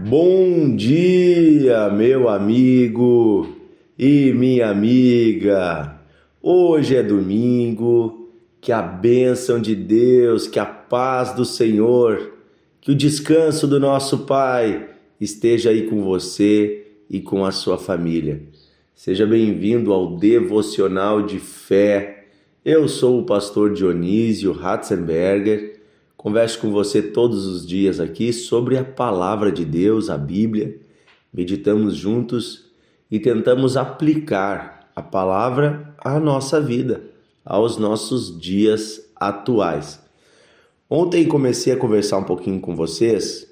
Bom dia, meu amigo e minha amiga. Hoje é domingo. Que a bênção de Deus, que a paz do Senhor, que o descanso do nosso Pai esteja aí com você e com a sua família. Seja bem-vindo ao Devocional de Fé. Eu sou o pastor Dionísio Ratzenberger Converso com você todos os dias aqui sobre a palavra de Deus, a Bíblia. Meditamos juntos e tentamos aplicar a palavra à nossa vida, aos nossos dias atuais. Ontem comecei a conversar um pouquinho com vocês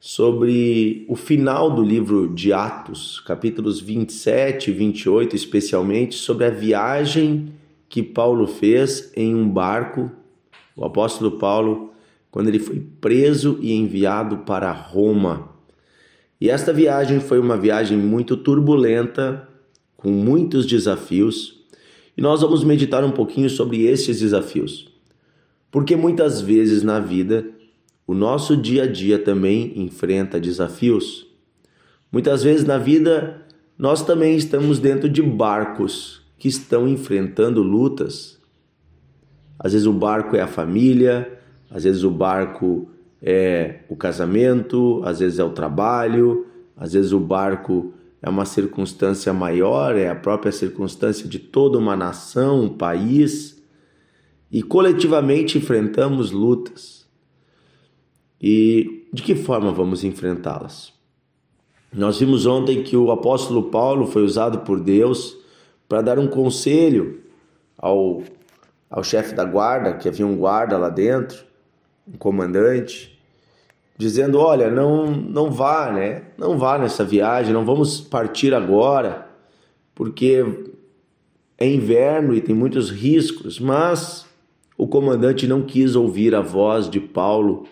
sobre o final do livro de Atos, capítulos 27 e 28, especialmente sobre a viagem que Paulo fez em um barco. O apóstolo Paulo quando ele foi preso e enviado para Roma. E esta viagem foi uma viagem muito turbulenta, com muitos desafios, e nós vamos meditar um pouquinho sobre esses desafios. Porque muitas vezes na vida, o nosso dia a dia também enfrenta desafios. Muitas vezes na vida, nós também estamos dentro de barcos que estão enfrentando lutas. Às vezes o barco é a família, às vezes o barco é o casamento, às vezes é o trabalho, às vezes o barco é uma circunstância maior, é a própria circunstância de toda uma nação, um país, e coletivamente enfrentamos lutas. E de que forma vamos enfrentá-las? Nós vimos ontem que o apóstolo Paulo foi usado por Deus para dar um conselho ao, ao chefe da guarda, que havia um guarda lá dentro, um comandante, dizendo: Olha, não, não vá, né? Não vá nessa viagem, não vamos partir agora, porque é inverno e tem muitos riscos. Mas o comandante não quis ouvir a voz de Paulo,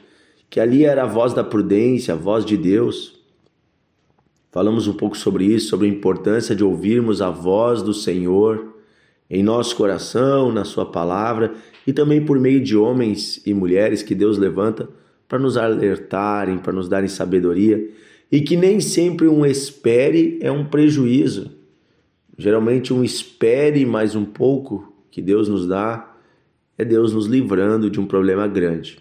que ali era a voz da prudência, a voz de Deus. Falamos um pouco sobre isso, sobre a importância de ouvirmos a voz do Senhor em nosso coração, na Sua palavra e também por meio de homens e mulheres que Deus levanta para nos alertarem, para nos darem sabedoria e que nem sempre um espere é um prejuízo. Geralmente, um espere mais um pouco que Deus nos dá é Deus nos livrando de um problema grande.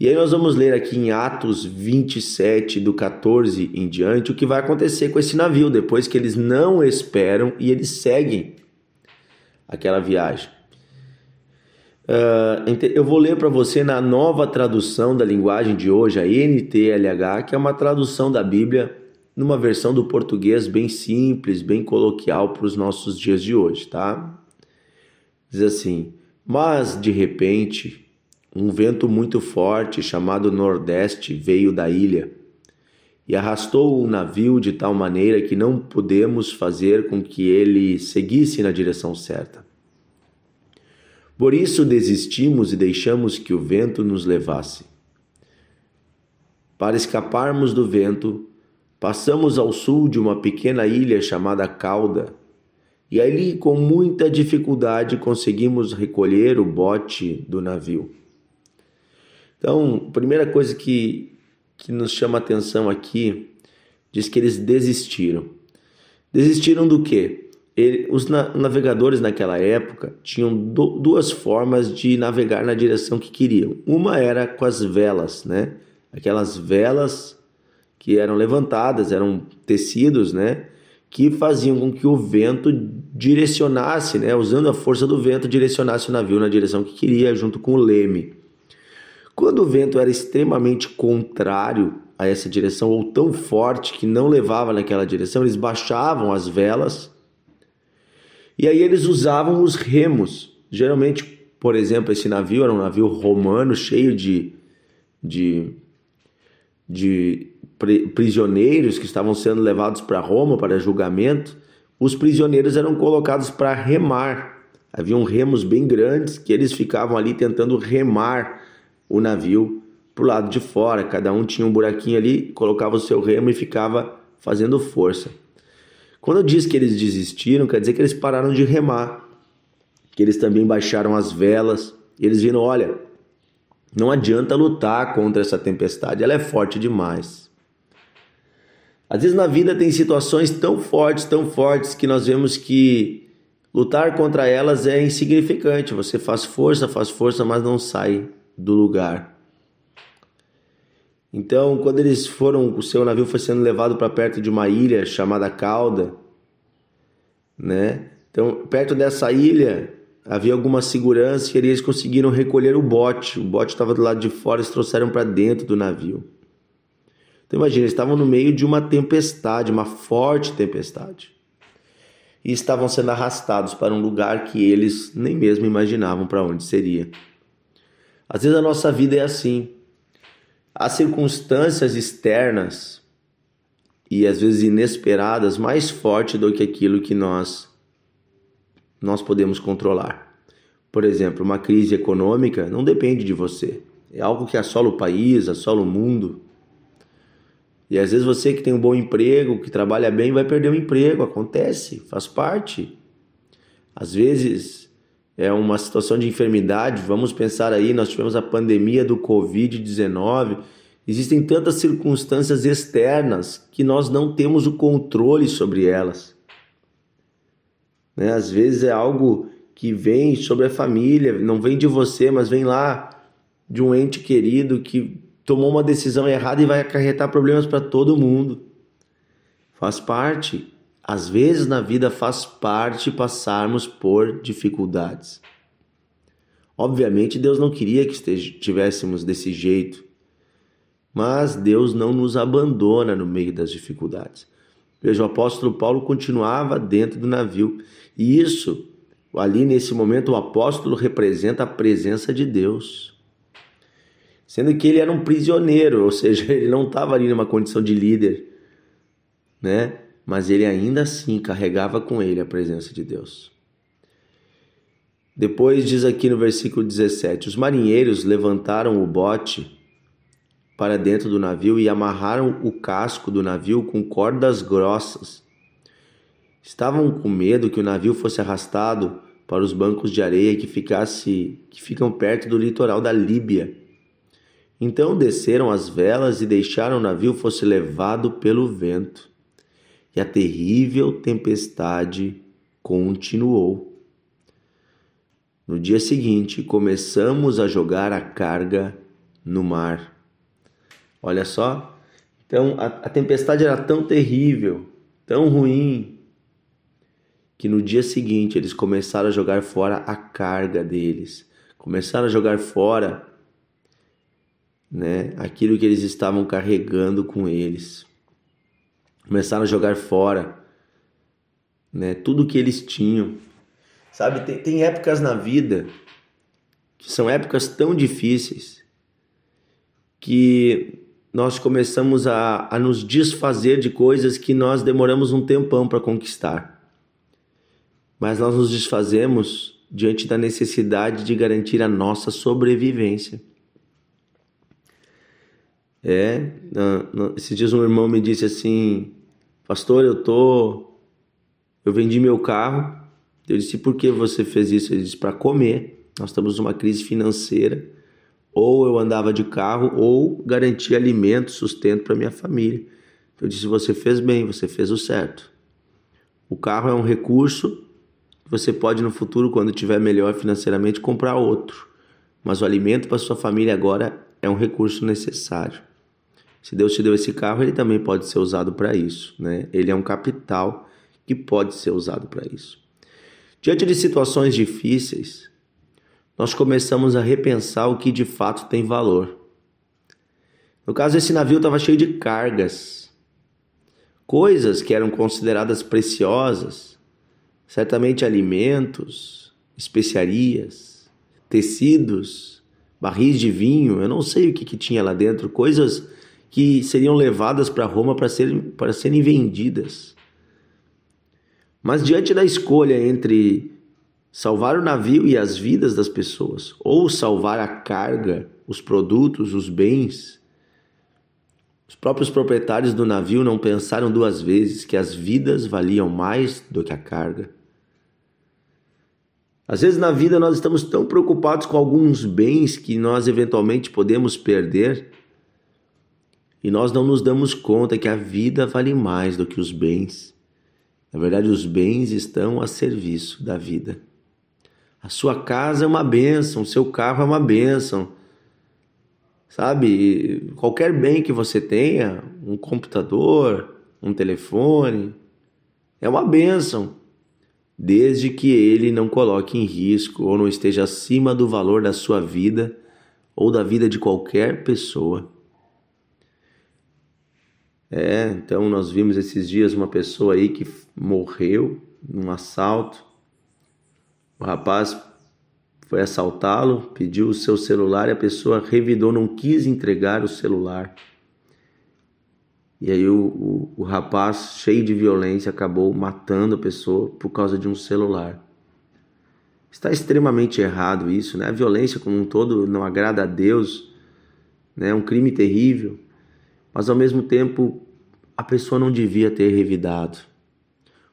E aí, nós vamos ler aqui em Atos 27, do 14 em diante, o que vai acontecer com esse navio depois que eles não esperam e eles seguem aquela viagem. Uh, eu vou ler para você na nova tradução da linguagem de hoje, a NTLH, que é uma tradução da Bíblia numa versão do português bem simples, bem coloquial para os nossos dias de hoje, tá? Diz assim: Mas de repente, um vento muito forte chamado Nordeste veio da ilha e arrastou o navio de tal maneira que não pudemos fazer com que ele seguisse na direção certa. Por isso desistimos e deixamos que o vento nos levasse. Para escaparmos do vento, passamos ao sul de uma pequena ilha chamada Cauda, e ali, com muita dificuldade, conseguimos recolher o bote do navio. Então, a primeira coisa que, que nos chama atenção aqui diz que eles desistiram. Desistiram do quê? Ele, os na, navegadores naquela época tinham do, duas formas de navegar na direção que queriam. Uma era com as velas, né? Aquelas velas que eram levantadas, eram tecidos, né? Que faziam com que o vento direcionasse, né? Usando a força do vento, direcionasse o navio na direção que queria, junto com o leme. Quando o vento era extremamente contrário a essa direção ou tão forte que não levava naquela direção, eles baixavam as velas e aí eles usavam os remos. Geralmente, por exemplo, esse navio era um navio romano cheio de, de, de prisioneiros que estavam sendo levados para Roma para julgamento. Os prisioneiros eram colocados para remar. Haviam remos bem grandes que eles ficavam ali tentando remar o navio para o lado de fora. Cada um tinha um buraquinho ali, colocava o seu remo e ficava fazendo força. Quando diz que eles desistiram, quer dizer que eles pararam de remar, que eles também baixaram as velas. eles viram: olha, não adianta lutar contra essa tempestade, ela é forte demais. Às vezes na vida tem situações tão fortes, tão fortes, que nós vemos que lutar contra elas é insignificante. Você faz força, faz força, mas não sai do lugar. Então, quando eles foram, o seu navio foi sendo levado para perto de uma ilha chamada Cauda, né? Então, perto dessa ilha havia alguma segurança e eles conseguiram recolher o bote. O bote estava do lado de fora, eles trouxeram para dentro do navio. Então, imagina, eles estavam no meio de uma tempestade, uma forte tempestade. E estavam sendo arrastados para um lugar que eles nem mesmo imaginavam para onde seria. Às vezes a nossa vida é assim as circunstâncias externas e às vezes inesperadas mais forte do que aquilo que nós nós podemos controlar. Por exemplo, uma crise econômica não depende de você. É algo que assola o país, assola o mundo. E às vezes você que tem um bom emprego, que trabalha bem, vai perder o emprego. Acontece, faz parte. Às vezes é uma situação de enfermidade. Vamos pensar aí, nós tivemos a pandemia do Covid-19. Existem tantas circunstâncias externas que nós não temos o controle sobre elas. Né? Às vezes é algo que vem sobre a família, não vem de você, mas vem lá de um ente querido que tomou uma decisão errada e vai acarretar problemas para todo mundo. Faz parte às vezes na vida faz parte passarmos por dificuldades. Obviamente Deus não queria que estivéssemos desse jeito, mas Deus não nos abandona no meio das dificuldades. Veja, o apóstolo Paulo continuava dentro do navio, e isso, ali nesse momento, o apóstolo representa a presença de Deus. Sendo que ele era um prisioneiro, ou seja, ele não estava ali numa condição de líder, né? Mas ele ainda assim carregava com ele a presença de Deus. Depois diz aqui no versículo 17: Os marinheiros levantaram o bote para dentro do navio e amarraram o casco do navio com cordas grossas. Estavam com medo que o navio fosse arrastado para os bancos de areia que ficasse que ficam perto do litoral da Líbia. Então desceram as velas e deixaram o navio fosse levado pelo vento e a terrível tempestade continuou. No dia seguinte, começamos a jogar a carga no mar. Olha só, então a, a tempestade era tão terrível, tão ruim, que no dia seguinte eles começaram a jogar fora a carga deles, começaram a jogar fora né, aquilo que eles estavam carregando com eles começaram a jogar fora, né? Tudo que eles tinham, sabe? Tem, tem épocas na vida que são épocas tão difíceis que nós começamos a, a nos desfazer de coisas que nós demoramos um tempão para conquistar. Mas nós nos desfazemos diante da necessidade de garantir a nossa sobrevivência. É, esses dias um irmão me disse assim, pastor, eu tô, eu vendi meu carro. Eu disse, por que você fez isso? Ele disse, para comer. Nós estamos numa crise financeira. Ou eu andava de carro, ou garantia alimento, sustento para minha família. Eu disse, você fez bem, você fez o certo. O carro é um recurso você pode no futuro, quando tiver melhor financeiramente, comprar outro. Mas o alimento para sua família agora é um recurso necessário. Se Deus te deu esse carro, ele também pode ser usado para isso, né? Ele é um capital que pode ser usado para isso. Diante de situações difíceis, nós começamos a repensar o que de fato tem valor. No caso, esse navio estava cheio de cargas, coisas que eram consideradas preciosas, certamente alimentos, especiarias, tecidos, barris de vinho, eu não sei o que, que tinha lá dentro, coisas que seriam levadas para Roma para serem, para serem vendidas. Mas diante da escolha entre salvar o navio e as vidas das pessoas, ou salvar a carga, os produtos, os bens, os próprios proprietários do navio não pensaram duas vezes que as vidas valiam mais do que a carga. Às vezes na vida nós estamos tão preocupados com alguns bens que nós eventualmente podemos perder E nós não nos damos conta que a vida vale mais do que os bens. Na verdade, os bens estão a serviço da vida. A sua casa é uma bênção, o seu carro é uma bênção. Sabe, qualquer bem que você tenha, um computador, um telefone, é uma bênção, desde que ele não coloque em risco ou não esteja acima do valor da sua vida ou da vida de qualquer pessoa. É, então nós vimos esses dias uma pessoa aí que morreu num assalto. O rapaz foi assaltá-lo, pediu o seu celular e a pessoa revidou, não quis entregar o celular. E aí o, o, o rapaz, cheio de violência, acabou matando a pessoa por causa de um celular. Está extremamente errado isso, né? A violência como um todo não agrada a Deus, né? É um crime terrível mas ao mesmo tempo a pessoa não devia ter revidado.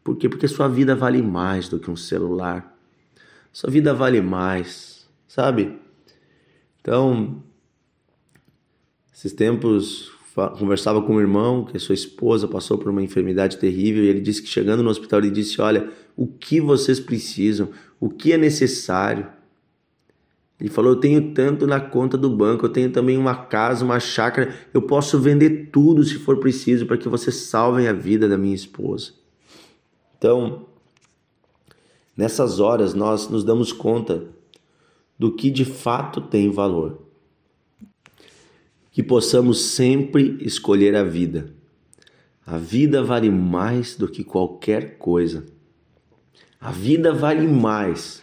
Por quê? Porque sua vida vale mais do que um celular. Sua vida vale mais, sabe? Então, esses tempos conversava com um irmão que sua esposa passou por uma enfermidade terrível e ele disse que chegando no hospital ele disse: "Olha, o que vocês precisam? O que é necessário?" Ele falou: Eu tenho tanto na conta do banco, eu tenho também uma casa, uma chácara, eu posso vender tudo se for preciso para que vocês salvem a vida da minha esposa. Então, nessas horas, nós nos damos conta do que de fato tem valor. Que possamos sempre escolher a vida. A vida vale mais do que qualquer coisa. A vida vale mais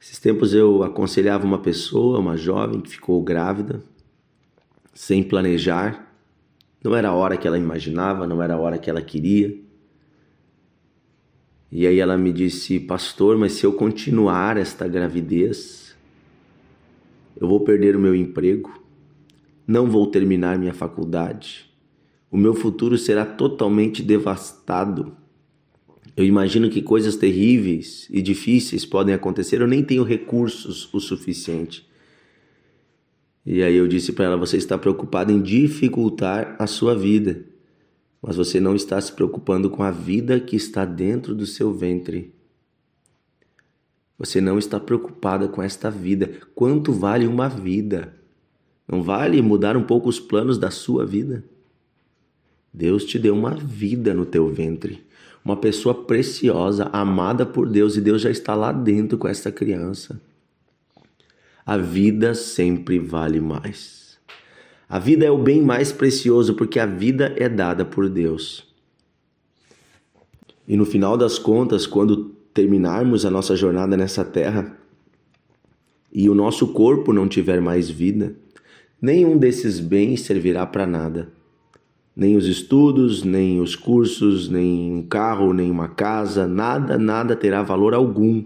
esses tempos eu aconselhava uma pessoa, uma jovem que ficou grávida, sem planejar. Não era a hora que ela imaginava, não era a hora que ela queria. E aí ela me disse, pastor, mas se eu continuar esta gravidez, eu vou perder o meu emprego, não vou terminar minha faculdade, o meu futuro será totalmente devastado. Eu imagino que coisas terríveis e difíceis podem acontecer, eu nem tenho recursos o suficiente. E aí eu disse para ela: você está preocupada em dificultar a sua vida, mas você não está se preocupando com a vida que está dentro do seu ventre. Você não está preocupada com esta vida. Quanto vale uma vida? Não vale mudar um pouco os planos da sua vida? Deus te deu uma vida no teu ventre uma pessoa preciosa, amada por Deus e Deus já está lá dentro com essa criança. A vida sempre vale mais. A vida é o bem mais precioso porque a vida é dada por Deus. E no final das contas, quando terminarmos a nossa jornada nessa terra e o nosso corpo não tiver mais vida, nenhum desses bens servirá para nada nem os estudos, nem os cursos, nem um carro, nem uma casa, nada, nada terá valor algum.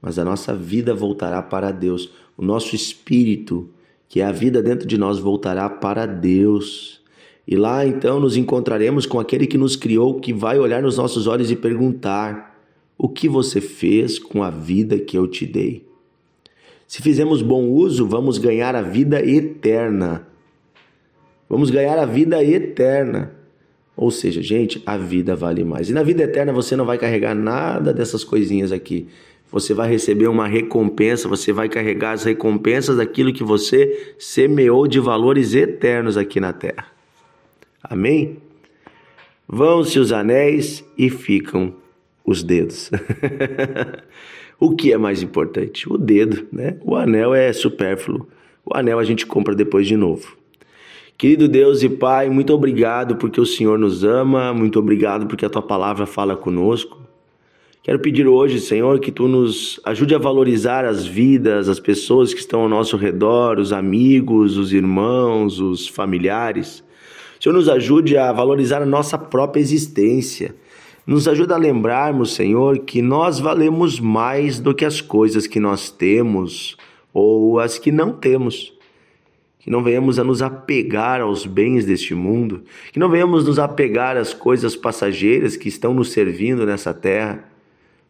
Mas a nossa vida voltará para Deus, o nosso espírito, que é a vida dentro de nós, voltará para Deus. E lá então nos encontraremos com aquele que nos criou, que vai olhar nos nossos olhos e perguntar: O que você fez com a vida que eu te dei? Se fizemos bom uso, vamos ganhar a vida eterna Vamos ganhar a vida eterna. Ou seja, gente, a vida vale mais. E na vida eterna você não vai carregar nada dessas coisinhas aqui. Você vai receber uma recompensa, você vai carregar as recompensas daquilo que você semeou de valores eternos aqui na terra. Amém? Vão-se os anéis e ficam os dedos. o que é mais importante? O dedo, né? O anel é supérfluo. O anel a gente compra depois de novo. Querido Deus e Pai, muito obrigado porque o Senhor nos ama, muito obrigado porque a tua palavra fala conosco. Quero pedir hoje, Senhor, que tu nos ajude a valorizar as vidas, as pessoas que estão ao nosso redor, os amigos, os irmãos, os familiares. Senhor, nos ajude a valorizar a nossa própria existência. Nos ajuda a lembrarmos, Senhor, que nós valemos mais do que as coisas que nós temos ou as que não temos que não venhamos a nos apegar aos bens deste mundo, que não venhamos nos apegar às coisas passageiras que estão nos servindo nessa terra,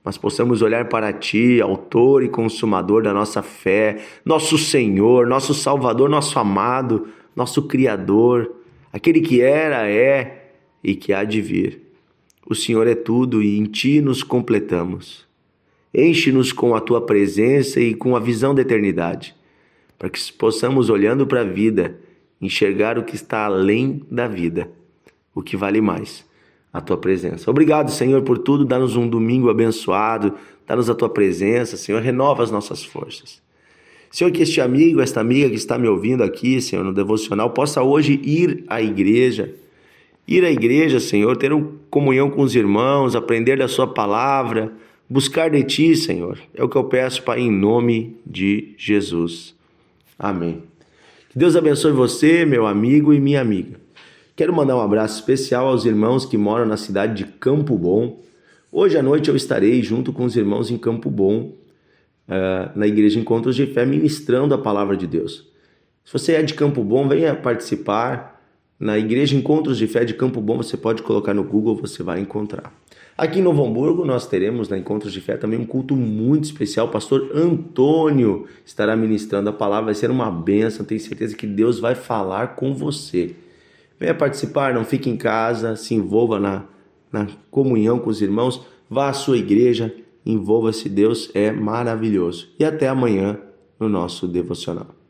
mas possamos olhar para Ti, Autor e Consumador da nossa fé, nosso Senhor, nosso Salvador, nosso amado, nosso Criador, aquele que era, é e que há de vir. O Senhor é tudo e em Ti nos completamos. Enche-nos com a Tua presença e com a visão da eternidade, para que possamos, olhando para a vida, enxergar o que está além da vida, o que vale mais, a Tua presença. Obrigado, Senhor, por tudo. Dá-nos um domingo abençoado, dá-nos a Tua presença, Senhor, renova as nossas forças. Senhor, que este amigo, esta amiga que está me ouvindo aqui, Senhor, no devocional, possa hoje ir à igreja. Ir à igreja, Senhor, ter uma comunhão com os irmãos, aprender da Sua palavra, buscar de Ti, Senhor. É o que eu peço, Pai, em nome de Jesus. Amém. Que Deus abençoe você, meu amigo e minha amiga. Quero mandar um abraço especial aos irmãos que moram na cidade de Campo Bom. Hoje à noite eu estarei junto com os irmãos em Campo Bom uh, na Igreja Encontros de Fé, ministrando a palavra de Deus. Se você é de Campo Bom, venha participar. Na Igreja Encontros de Fé de Campo Bom, você pode colocar no Google, você vai encontrar. Aqui em Novo Hamburgo, nós teremos na Encontros de Fé também um culto muito especial. O pastor Antônio estará ministrando a palavra, vai ser uma benção. Tenho certeza que Deus vai falar com você. Venha participar, não fique em casa, se envolva na, na comunhão com os irmãos, vá à sua igreja, Envolva-se, Deus é maravilhoso. E até amanhã no nosso devocional.